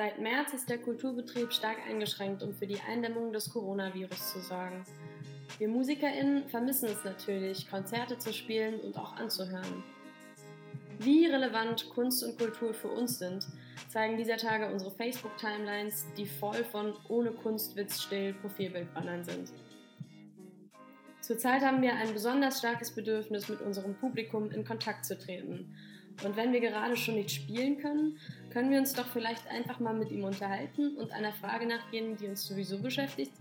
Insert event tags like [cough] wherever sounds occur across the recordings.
Seit März ist der Kulturbetrieb stark eingeschränkt, um für die Eindämmung des Coronavirus zu sorgen. Wir MusikerInnen vermissen es natürlich, Konzerte zu spielen und auch anzuhören. Wie relevant Kunst und Kultur für uns sind, zeigen dieser Tage unsere Facebook-Timelines, die voll von ohne Kunstwitz still Profilbildbannern sind. Zurzeit haben wir ein besonders starkes Bedürfnis, mit unserem Publikum in Kontakt zu treten. Und wenn wir gerade schon nicht spielen können, können wir uns doch vielleicht einfach mal mit ihm unterhalten und einer Frage nachgehen, die uns sowieso beschäftigt,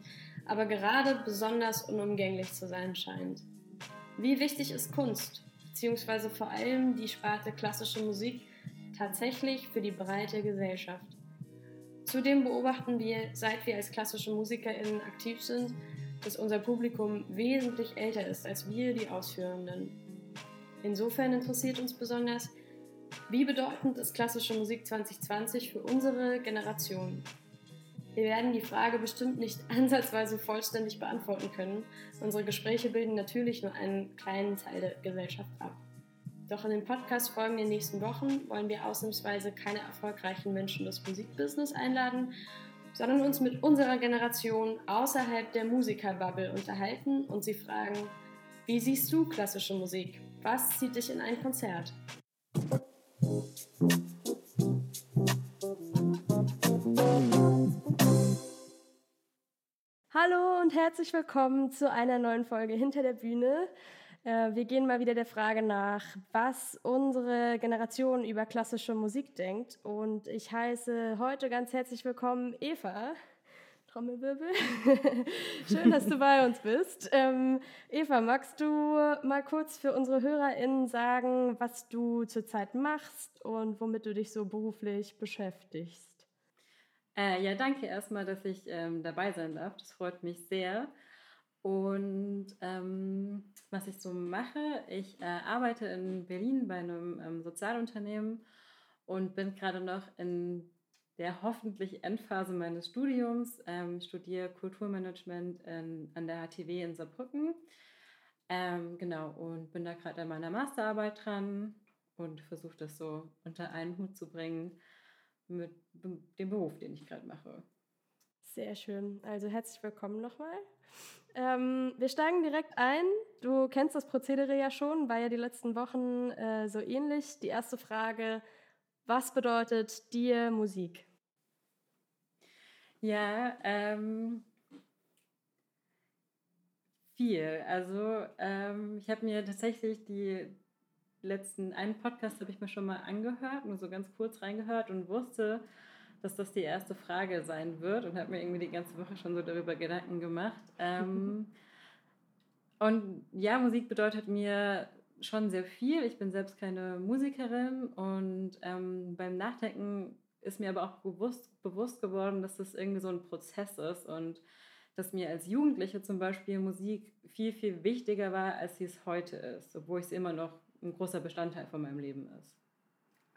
aber gerade besonders unumgänglich zu sein scheint. Wie wichtig ist Kunst, beziehungsweise vor allem die Sparte klassische Musik, tatsächlich für die breite Gesellschaft? Zudem beobachten wir, seit wir als klassische MusikerInnen aktiv sind, dass unser Publikum wesentlich älter ist als wir, die Ausführenden. Insofern interessiert uns besonders, wie bedeutend ist klassische Musik 2020 für unsere Generation? Wir werden die Frage bestimmt nicht [laughs] ansatzweise vollständig beantworten können. Unsere Gespräche bilden natürlich nur einen kleinen Teil der Gesellschaft ab. Doch in den Podcast-Folgen der nächsten Wochen wollen wir ausnahmsweise keine erfolgreichen Menschen des Musikbusiness einladen, sondern uns mit unserer Generation außerhalb der Musikerbubble unterhalten und sie fragen, wie siehst du klassische Musik? Was zieht dich in ein Konzert? Hallo und herzlich willkommen zu einer neuen Folge Hinter der Bühne. Äh, wir gehen mal wieder der Frage nach, was unsere Generation über klassische Musik denkt. Und ich heiße heute ganz herzlich willkommen Eva. Trommelwirbel. [laughs] Schön, dass du bei uns bist. Ähm, Eva, magst du mal kurz für unsere HörerInnen sagen, was du zurzeit machst und womit du dich so beruflich beschäftigst? Äh, ja, danke erstmal, dass ich ähm, dabei sein darf. Das freut mich sehr. Und ähm, was ich so mache, ich äh, arbeite in Berlin bei einem ähm, Sozialunternehmen und bin gerade noch in der hoffentlich Endphase meines Studiums. Ähm, studiere Kulturmanagement in, an der HTW in Saarbrücken. Ähm, genau, und bin da gerade an meiner Masterarbeit dran und versuche das so unter einen Hut zu bringen mit dem Beruf, den ich gerade mache. Sehr schön. Also herzlich willkommen nochmal. Ähm, wir steigen direkt ein. Du kennst das Prozedere ja schon, war ja die letzten Wochen äh, so ähnlich. Die erste Frage, was bedeutet dir Musik? Ja, ähm, viel. Also ähm, ich habe mir tatsächlich die letzten, einen Podcast habe ich mir schon mal angehört, nur so ganz kurz reingehört und wusste, dass das die erste Frage sein wird und habe mir irgendwie die ganze Woche schon so darüber Gedanken gemacht. [laughs] Ähm, und ja, Musik bedeutet mir schon sehr viel. Ich bin selbst keine Musikerin und ähm, beim Nachdenken ist mir aber auch bewusst, bewusst geworden, dass das irgendwie so ein Prozess ist und dass mir als Jugendliche zum Beispiel Musik viel, viel wichtiger war, als sie es heute ist, obwohl es immer noch ein großer Bestandteil von meinem Leben ist.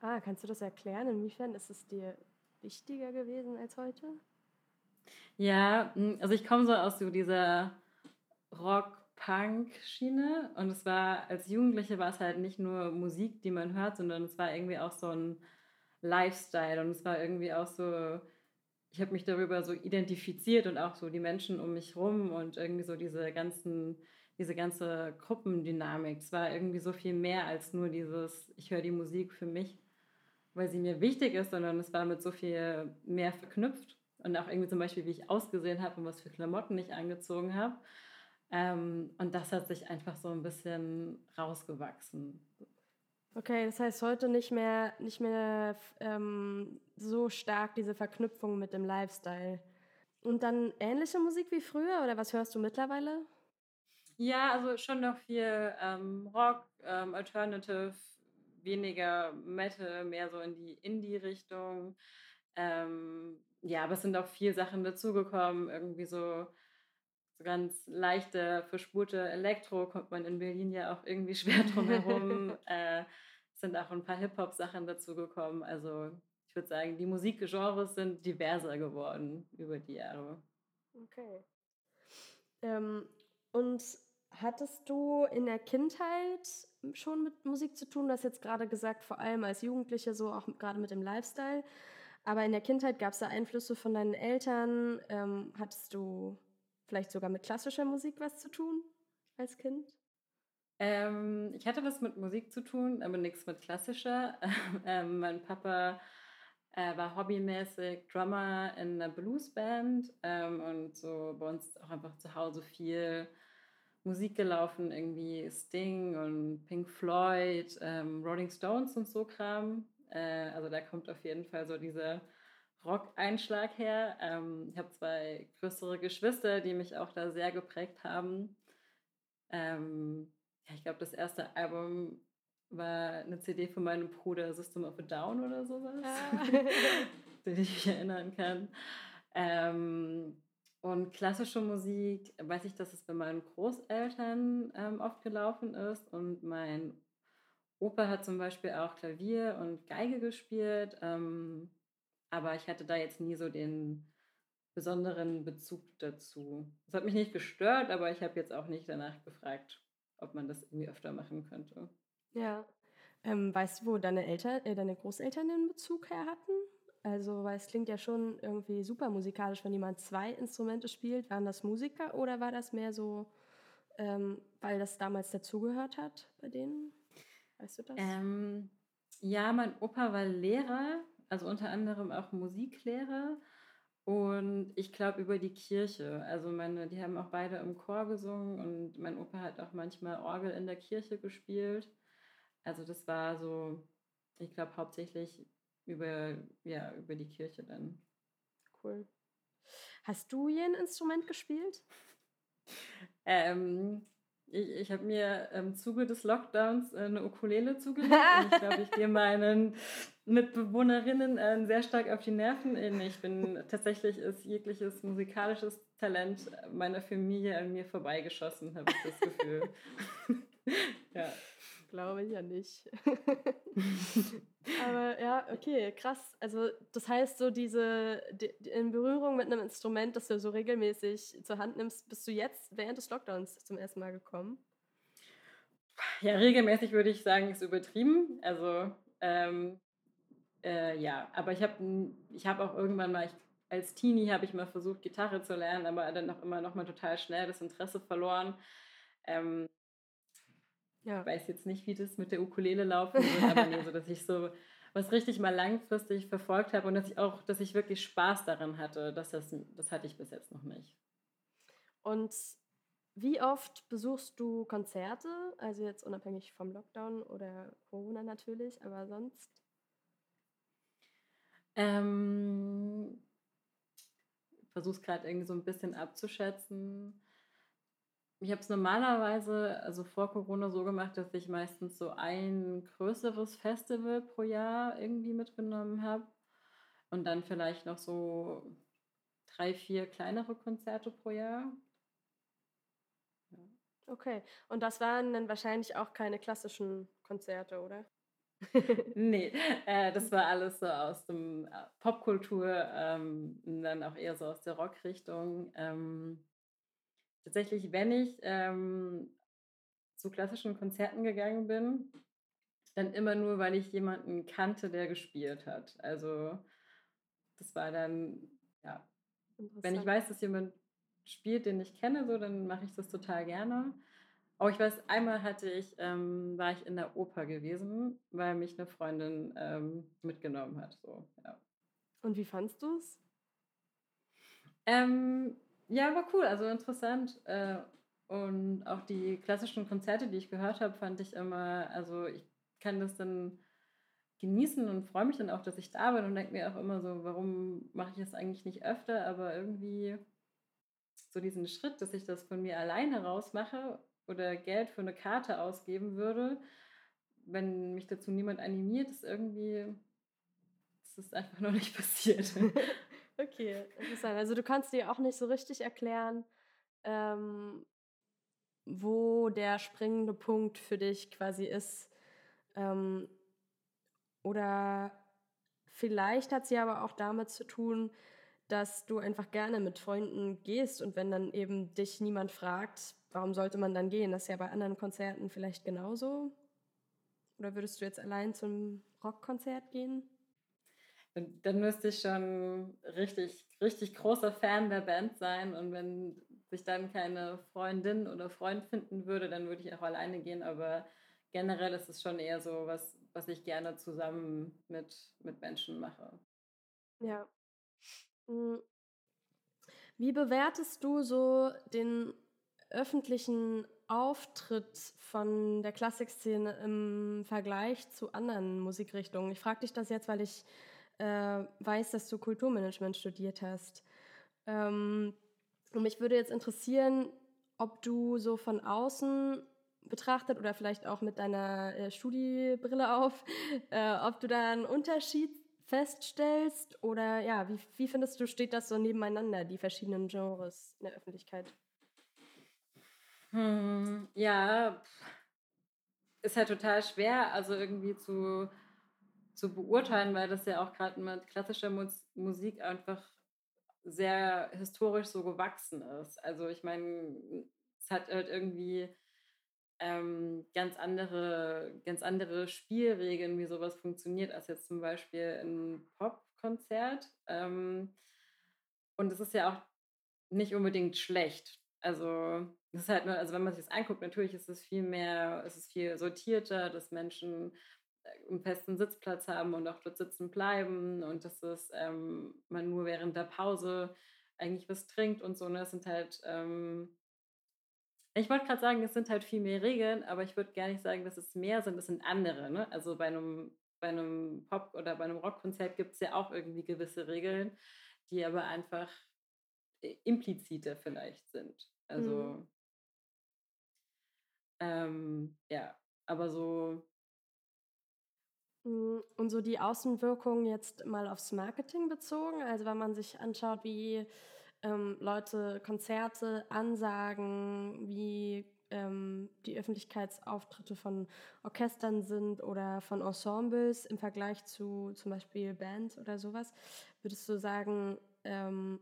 Ah, kannst du das erklären? Inwiefern ist es dir wichtiger gewesen als heute? Ja, also ich komme so aus so dieser Rock-Punk-Schiene und es war, als Jugendliche war es halt nicht nur Musik, die man hört, sondern es war irgendwie auch so ein Lifestyle und es war irgendwie auch so, ich habe mich darüber so identifiziert und auch so die Menschen um mich rum und irgendwie so diese ganzen, diese ganze Gruppendynamik. Es war irgendwie so viel mehr als nur dieses, ich höre die Musik für mich, weil sie mir wichtig ist, sondern es war mit so viel mehr verknüpft und auch irgendwie zum Beispiel, wie ich ausgesehen habe und was für Klamotten ich angezogen habe. Ähm, und das hat sich einfach so ein bisschen rausgewachsen. Okay, das heißt heute nicht mehr, nicht mehr ähm, so stark diese Verknüpfung mit dem Lifestyle. Und dann ähnliche Musik wie früher oder was hörst du mittlerweile? Ja, also schon noch viel ähm, Rock, ähm, Alternative, weniger Metal, mehr so in die Indie-Richtung. Ähm, ja, aber es sind auch viele Sachen dazugekommen, irgendwie so, so ganz leichte, verspurte Elektro kommt man in Berlin ja auch irgendwie [laughs] schwer drum herum. [laughs] äh, sind auch ein paar Hip-Hop-Sachen dazugekommen. Also ich würde sagen, die Musikgenres sind diverser geworden über die Jahre. Okay. Ähm, und hattest du in der Kindheit schon mit Musik zu tun? Du hast jetzt gerade gesagt, vor allem als Jugendliche, so auch gerade mit dem Lifestyle. Aber in der Kindheit gab es da Einflüsse von deinen Eltern? Ähm, hattest du vielleicht sogar mit klassischer Musik was zu tun als Kind? Ähm, ich hatte was mit Musik zu tun, aber nichts mit klassischer. [laughs] ähm, mein Papa äh, war hobbymäßig Drummer in einer Bluesband ähm, und so bei uns auch einfach zu Hause viel Musik gelaufen, irgendwie Sting und Pink Floyd, ähm, Rolling Stones und so Kram. Äh, also da kommt auf jeden Fall so dieser Rock-Einschlag her. Ähm, ich habe zwei größere Geschwister, die mich auch da sehr geprägt haben. Ähm, ja, ich glaube, das erste Album war eine CD von meinem Bruder, System of a Down oder sowas, ah. [laughs] den ich mich erinnern kann. Ähm, und klassische Musik, weiß ich, dass es bei meinen Großeltern ähm, oft gelaufen ist. Und mein Opa hat zum Beispiel auch Klavier und Geige gespielt. Ähm, aber ich hatte da jetzt nie so den besonderen Bezug dazu. Das hat mich nicht gestört, aber ich habe jetzt auch nicht danach gefragt, ob man das irgendwie öfter machen könnte. Ja. Ähm, weißt du, wo deine Eltern, äh, deine Großeltern den Bezug her hatten? Also, weil es klingt ja schon irgendwie super musikalisch, wenn jemand zwei Instrumente spielt. Waren das Musiker oder war das mehr so, ähm, weil das damals dazugehört hat bei denen? Weißt du das? Ähm, ja, mein Opa war Lehrer, also unter anderem auch Musiklehrer. Und ich glaube über die Kirche. Also meine, die haben auch beide im Chor gesungen und mein Opa hat auch manchmal Orgel in der Kirche gespielt. Also das war so, ich glaube hauptsächlich über, ja, über die Kirche dann. Cool. Hast du je ein Instrument gespielt? [laughs] Ähm, ich, ich habe mir im Zuge des Lockdowns eine Ukulele zugelegt [laughs] und ich glaube, ich gehe meinen Mitbewohnerinnen äh, sehr stark auf die Nerven. Ich bin tatsächlich ist jegliches musikalisches Talent meiner Familie an mir vorbeigeschossen, habe ich das Gefühl. [laughs] ja. Glaube ich ja nicht. [laughs] Aber ja, okay, krass. Also das heißt, so diese die, in Berührung mit einem Instrument, das du so regelmäßig zur Hand nimmst, bist du jetzt während des Lockdowns zum ersten Mal gekommen? Ja, regelmäßig würde ich sagen, ist übertrieben. Also ähm, äh, ja, aber ich habe ich hab auch irgendwann mal, ich, als Teenie habe ich mal versucht, Gitarre zu lernen, aber dann auch immer noch mal total schnell das Interesse verloren. Ähm, ja. Ich weiß jetzt nicht, wie das mit der Ukulele laufen wird, aber nee, [laughs] so dass ich so was richtig mal langfristig verfolgt habe und dass ich auch, dass ich wirklich Spaß daran hatte, dass das, das hatte ich bis jetzt noch nicht. Und wie oft besuchst du Konzerte? Also jetzt unabhängig vom Lockdown oder Corona natürlich, aber sonst? Ähm, versuche es gerade irgendwie so ein bisschen abzuschätzen ich habe es normalerweise, also vor Corona, so gemacht, dass ich meistens so ein größeres Festival pro Jahr irgendwie mitgenommen habe und dann vielleicht noch so drei, vier kleinere Konzerte pro Jahr. Ja. Okay, und das waren dann wahrscheinlich auch keine klassischen Konzerte, oder? [laughs] [laughs] nee, äh, das war alles so aus dem äh, Popkultur, ähm, dann auch eher so aus der Rockrichtung. Ähm, tatsächlich, wenn ich ähm, zu klassischen Konzerten gegangen bin, dann immer nur, weil ich jemanden kannte, der gespielt hat. Also das war dann, ja, wenn ich weiß, dass jemand spielt, den ich kenne, so, dann mache ich das total gerne. Aber ich weiß, einmal hatte ich, ähm, war ich in der Oper gewesen, weil mich eine Freundin ähm, mitgenommen hat. So, ja. Und wie fandst du es? Ähm, ja, war cool, also interessant. Äh, und auch die klassischen Konzerte, die ich gehört habe, fand ich immer, also ich kann das dann genießen und freue mich dann auch, dass ich da bin und denke mir auch immer so, warum mache ich das eigentlich nicht öfter, aber irgendwie so diesen Schritt, dass ich das von mir alleine raus mache oder Geld für eine Karte ausgeben würde, wenn mich dazu niemand animiert, ist irgendwie, das ist einfach noch nicht [laughs] passiert. [laughs] Okay, interessant. Also du kannst dir auch nicht so richtig erklären, ähm, wo der springende Punkt für dich quasi ist. Ähm, oder vielleicht hat sie aber auch damit zu tun, dass du einfach gerne mit Freunden gehst und wenn dann eben dich niemand fragt, warum sollte man dann gehen? Das ist ja bei anderen Konzerten vielleicht genauso. Oder würdest du jetzt allein zum Rockkonzert gehen? Dann müsste ich schon richtig, richtig großer Fan der Band sein. Und wenn sich dann keine Freundin oder Freund finden würde, dann würde ich auch alleine gehen. Aber generell ist es schon eher so, was, was ich gerne zusammen mit, mit Menschen mache. Ja. Hm. Wie bewertest du so den öffentlichen Auftritt von der Klassikszene im Vergleich zu anderen Musikrichtungen? Ich frage dich das jetzt, weil ich äh, weiß, dass du Kulturmanagement studiert hast. Ähm, und mich würde jetzt interessieren, ob du so von außen betrachtet oder vielleicht auch mit deiner äh, Studiebrille auf, äh, ob du da einen Unterschied feststellst oder ja, wie, wie findest du, steht das so nebeneinander, die verschiedenen Genres in der Öffentlichkeit? Hm, ja, ist halt total schwer, also irgendwie zu, zu beurteilen, weil das ja auch gerade mit klassischer Musik einfach sehr historisch so gewachsen ist. Also ich meine, es hat halt irgendwie ähm, ganz andere, ganz andere Spielregeln, wie sowas funktioniert, als jetzt zum Beispiel ein Popkonzert. Ähm, und es ist ja auch nicht unbedingt schlecht. Also das ist halt nur, also wenn man sich das anguckt, natürlich ist es viel mehr, es ist viel sortierter, dass Menschen einen festen Sitzplatz haben und auch dort sitzen bleiben und dass es ähm, man nur während der Pause eigentlich was trinkt und so. Ne? Das sind halt ähm, ich wollte gerade sagen, es sind halt viel mehr Regeln, aber ich würde gar nicht sagen, dass es mehr sind, es sind andere. Ne? Also bei einem, bei einem Pop- oder bei einem Rockkonzert gibt es ja auch irgendwie gewisse Regeln, die aber einfach äh, impliziter vielleicht sind. Also, mhm. ähm, ja, aber so. Hm, und so die Außenwirkung jetzt mal aufs Marketing bezogen, also wenn man sich anschaut, wie ähm, Leute Konzerte ansagen, wie ähm, die Öffentlichkeitsauftritte von Orchestern sind oder von Ensembles im Vergleich zu zum Beispiel Bands oder sowas. Würdest du sagen, ähm,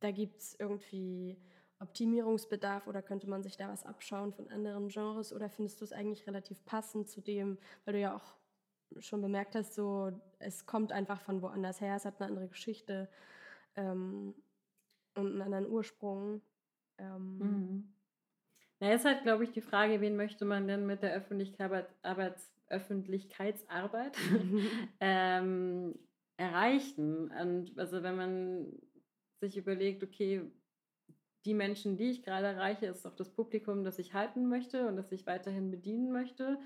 da gibt es irgendwie Optimierungsbedarf oder könnte man sich da was abschauen von anderen Genres oder findest du es eigentlich relativ passend zu dem, weil du ja auch schon bemerkt hast, so es kommt einfach von woanders her, es hat eine andere Geschichte. Ähm, und einen anderen Ursprung. Ähm, mhm. Na, ist halt, glaube ich, die Frage, wen möchte man denn mit der Öffentlichkeit, Arbeits, Öffentlichkeitsarbeit [laughs] ähm, erreichen? Und also wenn man sich überlegt, okay, die Menschen, die ich gerade erreiche, ist auch das Publikum, das ich halten möchte und das ich weiterhin bedienen möchte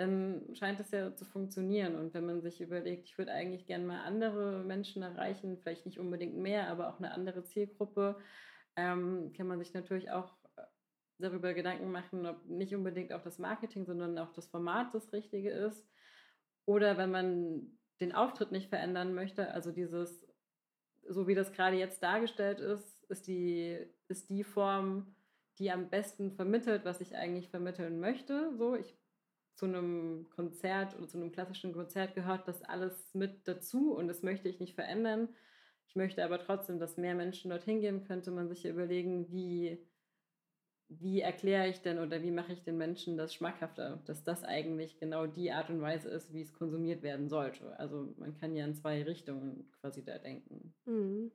dann scheint es ja zu funktionieren. Und wenn man sich überlegt, ich würde eigentlich gerne mal andere Menschen erreichen, vielleicht nicht unbedingt mehr, aber auch eine andere Zielgruppe, ähm, kann man sich natürlich auch äh, darüber Gedanken machen, ob nicht unbedingt auch das Marketing, sondern auch das Format das Richtige ist. Oder wenn man den Auftritt nicht verändern möchte, also dieses, so wie das gerade jetzt dargestellt ist, ist die, ist die Form, die am besten vermittelt, was ich eigentlich vermitteln möchte. So, ich zu einem Konzert oder zu einem klassischen Konzert gehört das alles mit dazu und das möchte ich nicht verändern. Ich möchte aber trotzdem, dass mehr Menschen dorthin gehen, könnte man sich überlegen, wie, wie erkläre ich denn oder wie mache ich den Menschen das schmackhafter, dass das eigentlich genau die Art und Weise ist, wie es konsumiert werden sollte. Also man kann ja in zwei Richtungen quasi da denken. Mhm.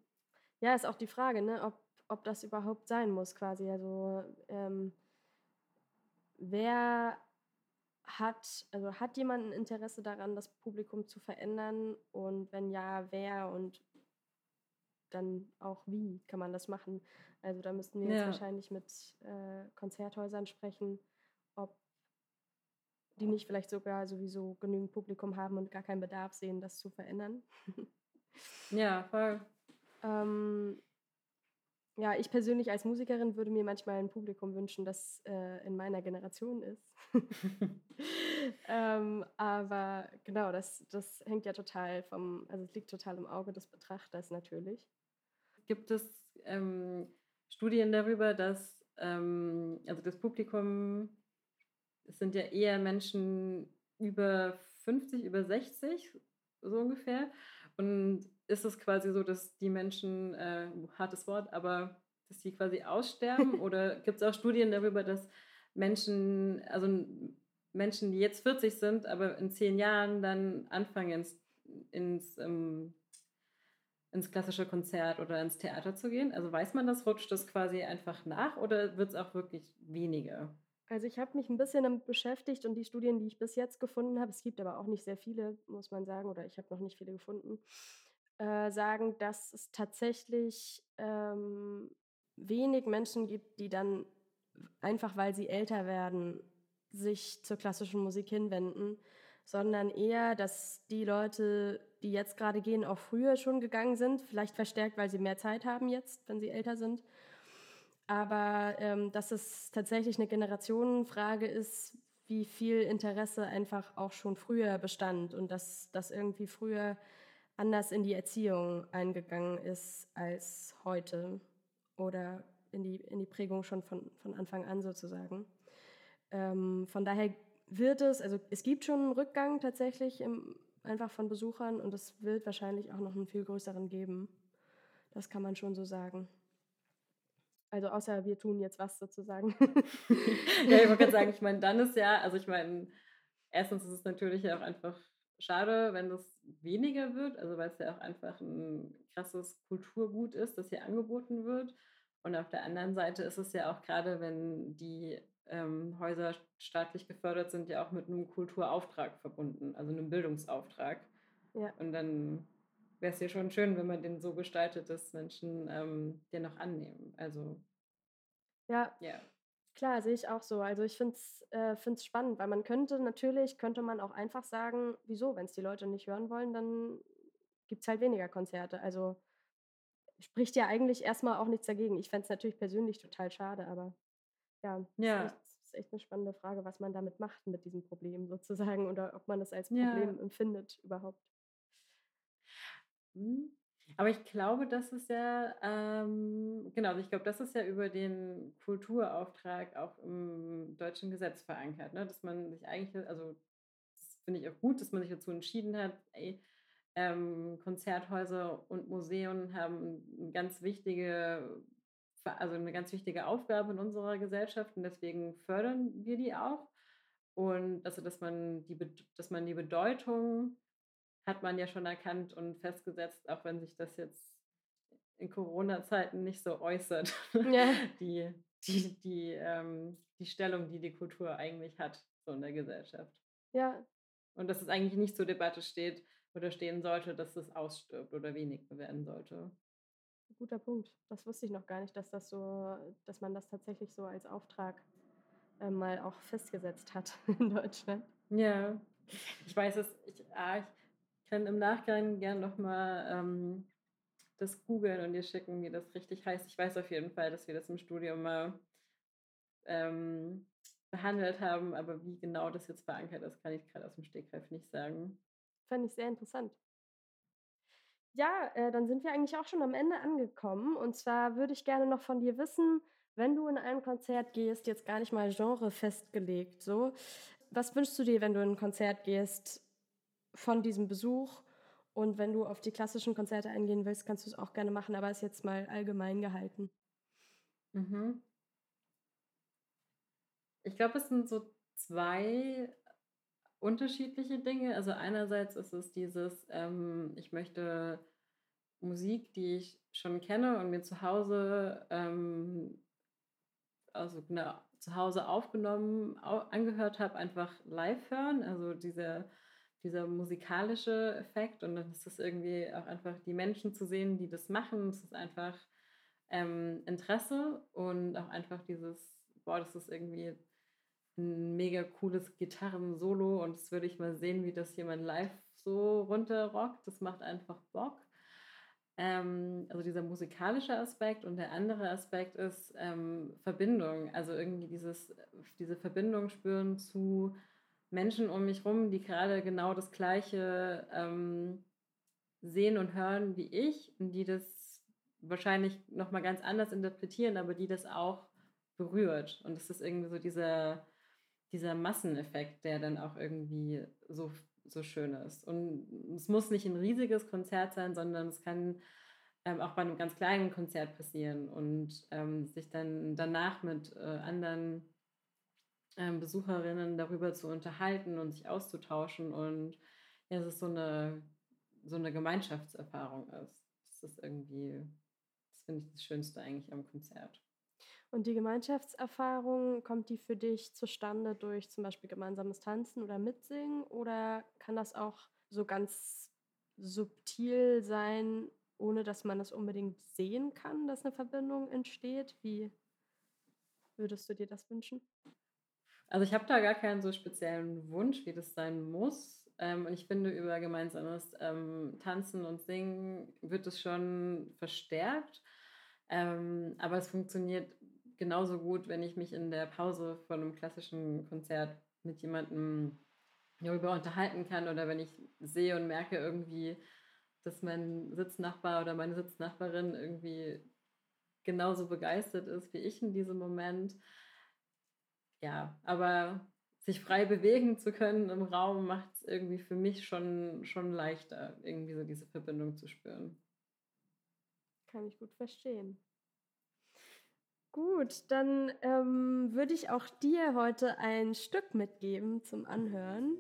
Ja, ist auch die Frage, ne, ob, ob das überhaupt sein muss quasi. Also ähm, wer hat, also hat jemand ein Interesse daran, das Publikum zu verändern? Und wenn ja, wer und dann auch wie kann man das machen? Also da müssten wir ja. jetzt wahrscheinlich mit äh, Konzerthäusern sprechen, ob die nicht vielleicht sogar sowieso genügend Publikum haben und gar keinen Bedarf sehen, das zu verändern. ja, voll. Ähm, ja, ich persönlich als Musikerin würde mir manchmal ein Publikum wünschen, das äh, in meiner Generation ist. [laughs] ähm, aber genau, das, das hängt ja total vom, also es liegt total im Auge des Betrachters natürlich. Gibt es ähm, Studien darüber, dass ähm, also das Publikum, es sind ja eher Menschen über 50, über 60, so ungefähr. Und ist es quasi so, dass die Menschen, äh, hartes Wort, aber dass sie quasi aussterben? [laughs] Oder gibt es auch Studien darüber, dass Menschen, also Menschen, die jetzt 40 sind, aber in zehn Jahren dann anfangen, ins, ähm, ins klassische Konzert oder ins Theater zu gehen? Also weiß man das, rutscht das quasi einfach nach oder wird es auch wirklich weniger? Also ich habe mich ein bisschen damit beschäftigt und die Studien, die ich bis jetzt gefunden habe, es gibt aber auch nicht sehr viele, muss man sagen, oder ich habe noch nicht viele gefunden, äh, sagen, dass es tatsächlich ähm, wenig Menschen gibt, die dann einfach, weil sie älter werden, sich zur klassischen Musik hinwenden, sondern eher, dass die Leute, die jetzt gerade gehen, auch früher schon gegangen sind, vielleicht verstärkt, weil sie mehr Zeit haben jetzt, wenn sie älter sind. Aber ähm, dass es tatsächlich eine Generationenfrage ist, wie viel Interesse einfach auch schon früher bestand und dass das irgendwie früher anders in die Erziehung eingegangen ist als heute oder in die, in die Prägung schon von, von Anfang an sozusagen. Ähm, von daher wird es, also es gibt schon einen Rückgang tatsächlich im, einfach von Besuchern und es wird wahrscheinlich auch noch einen viel größeren geben. Das kann man schon so sagen. Also außer wir tun jetzt was sozusagen. [laughs] ja, ich wollte gerade sagen, ich meine, dann ist ja, also ich meine, erstens ist es natürlich auch einfach schade, wenn das weniger wird, also weil es ja auch einfach ein krasses Kulturgut ist, das hier angeboten wird. Und auf der anderen Seite ist es ja auch gerade, wenn die ähm, Häuser staatlich gefördert sind, ja auch mit einem Kulturauftrag verbunden, also einem Bildungsauftrag. Ja. Und dann wäre es ja schon schön, wenn man den so gestaltet, dass Menschen ähm, den noch annehmen. Also ja. ja. Klar, sehe ich auch so. Also ich finde es äh, spannend, weil man könnte natürlich, könnte man auch einfach sagen, wieso, wenn es die Leute nicht hören wollen, dann gibt es halt weniger Konzerte. Also spricht ja eigentlich erstmal auch nichts dagegen. Ich fände es natürlich persönlich total schade, aber ja, ja. Ist, echt, ist echt eine spannende Frage, was man damit macht mit diesem Problem sozusagen oder ob man das als Problem ja. empfindet überhaupt. Mhm. Aber ich glaube, das ist ja, ähm, genau, also ich glaube, das ist ja über den Kulturauftrag auch im deutschen Gesetz verankert, ne? dass man sich eigentlich, also das finde ich auch gut, dass man sich dazu entschieden hat, ey, ähm, Konzerthäuser und Museen haben eine ganz wichtige, also eine ganz wichtige Aufgabe in unserer Gesellschaft und deswegen fördern wir die auch. Und also, dass man die, dass man die Bedeutung hat man ja schon erkannt und festgesetzt, auch wenn sich das jetzt in Corona-Zeiten nicht so äußert, ja. [laughs] die, die, die, ähm, die Stellung, die die Kultur eigentlich hat, so in der Gesellschaft. Ja. Und dass es eigentlich nicht zur Debatte steht oder stehen sollte, dass es ausstirbt oder weniger werden sollte. Guter Punkt. Das wusste ich noch gar nicht, dass das so, dass man das tatsächlich so als Auftrag äh, mal auch festgesetzt hat [laughs] in Deutschland. Ja, ich weiß es. Ich, ah, ich kann im Nachgang gerne nochmal ähm, das googeln und dir schicken, wie das richtig heißt. Ich weiß auf jeden Fall, dass wir das im Studium mal ähm, behandelt haben, aber wie genau das jetzt verankert ist, kann ich gerade aus dem Stegreif nicht sagen. Fand ich sehr interessant. Ja, äh, dann sind wir eigentlich auch schon am Ende angekommen. Und zwar würde ich gerne noch von dir wissen, wenn du in ein Konzert gehst, jetzt gar nicht mal Genre festgelegt, so, was wünschst du dir, wenn du in ein Konzert gehst? Von diesem Besuch. Und wenn du auf die klassischen Konzerte eingehen willst, kannst du es auch gerne machen, aber ist jetzt mal allgemein gehalten. Mhm. Ich glaube, es sind so zwei unterschiedliche Dinge. Also einerseits ist es dieses, ähm, ich möchte Musik, die ich schon kenne und mir zu Hause, ähm, also genau, zu Hause aufgenommen, au angehört habe, einfach live hören. Also diese dieser musikalische Effekt und dann ist es irgendwie auch einfach die Menschen zu sehen, die das machen. Es ist einfach ähm, Interesse und auch einfach dieses, boah, das ist irgendwie ein mega cooles Gitarren-Solo und das würde ich mal sehen, wie das jemand live so runterrockt. Das macht einfach Bock. Ähm, also dieser musikalische Aspekt und der andere Aspekt ist ähm, Verbindung. Also irgendwie dieses, diese Verbindung spüren zu Menschen um mich herum, die gerade genau das Gleiche ähm, sehen und hören wie ich und die das wahrscheinlich nochmal ganz anders interpretieren, aber die das auch berührt. Und es ist irgendwie so dieser, dieser Masseneffekt, der dann auch irgendwie so, so schön ist. Und es muss nicht ein riesiges Konzert sein, sondern es kann ähm, auch bei einem ganz kleinen Konzert passieren und ähm, sich dann danach mit äh, anderen Besucherinnen darüber zu unterhalten und sich auszutauschen. Und ja, es ist so eine so eine Gemeinschaftserfahrung ist. Das ist irgendwie, das finde ich das Schönste eigentlich am Konzert. Und die Gemeinschaftserfahrung, kommt die für dich zustande durch zum Beispiel gemeinsames Tanzen oder Mitsingen? Oder kann das auch so ganz subtil sein, ohne dass man es unbedingt sehen kann, dass eine Verbindung entsteht? Wie würdest du dir das wünschen? Also ich habe da gar keinen so speziellen Wunsch, wie das sein muss. Ähm, und ich finde, über gemeinsames ähm, Tanzen und Singen wird es schon verstärkt. Ähm, aber es funktioniert genauso gut, wenn ich mich in der Pause von einem klassischen Konzert mit jemandem darüber unterhalten kann oder wenn ich sehe und merke irgendwie, dass mein Sitznachbar oder meine Sitznachbarin irgendwie genauso begeistert ist wie ich in diesem Moment. Ja, aber sich frei bewegen zu können im Raum macht es irgendwie für mich schon, schon leichter, irgendwie so diese Verbindung zu spüren. Kann ich gut verstehen. Gut, dann ähm, würde ich auch dir heute ein Stück mitgeben zum Anhören.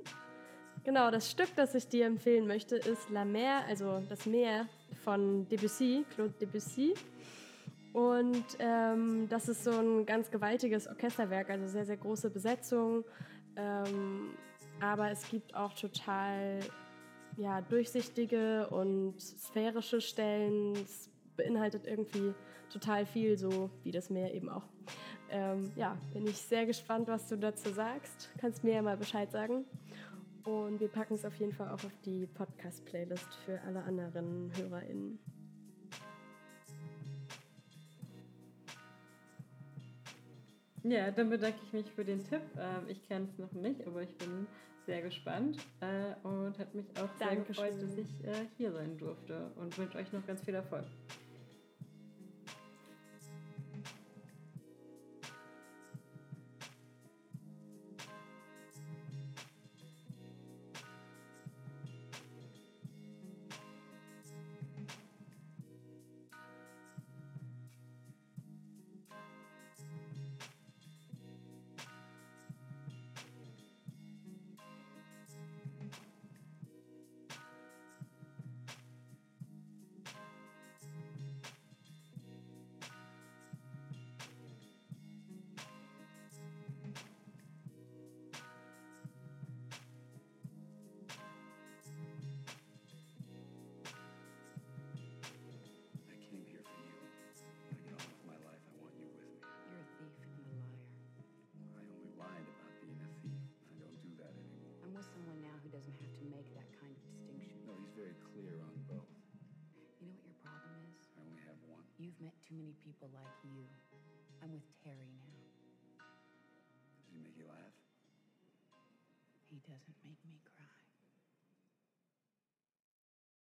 Genau, das Stück, das ich dir empfehlen möchte, ist La Mer, also das Meer von Debussy, Claude Debussy. Und ähm, das ist so ein ganz gewaltiges Orchesterwerk, also sehr, sehr große Besetzung. Ähm, aber es gibt auch total ja, durchsichtige und sphärische Stellen. Es beinhaltet irgendwie total viel, so wie das Meer eben auch. Ähm, ja, bin ich sehr gespannt, was du dazu sagst. Kannst mir ja mal Bescheid sagen. Und wir packen es auf jeden Fall auch auf die Podcast-Playlist für alle anderen HörerInnen. Ja, dann bedanke ich mich für den Tipp. Ähm, ich kenne es noch nicht, aber ich bin sehr gespannt äh, und hat mich auch sehr Dankeschön. gefreut, dass ich äh, hier sein durfte und wünsche euch noch ganz viel Erfolg. Too many people like you. I'm with Terry now. Does he make you laugh? He doesn't make me cry.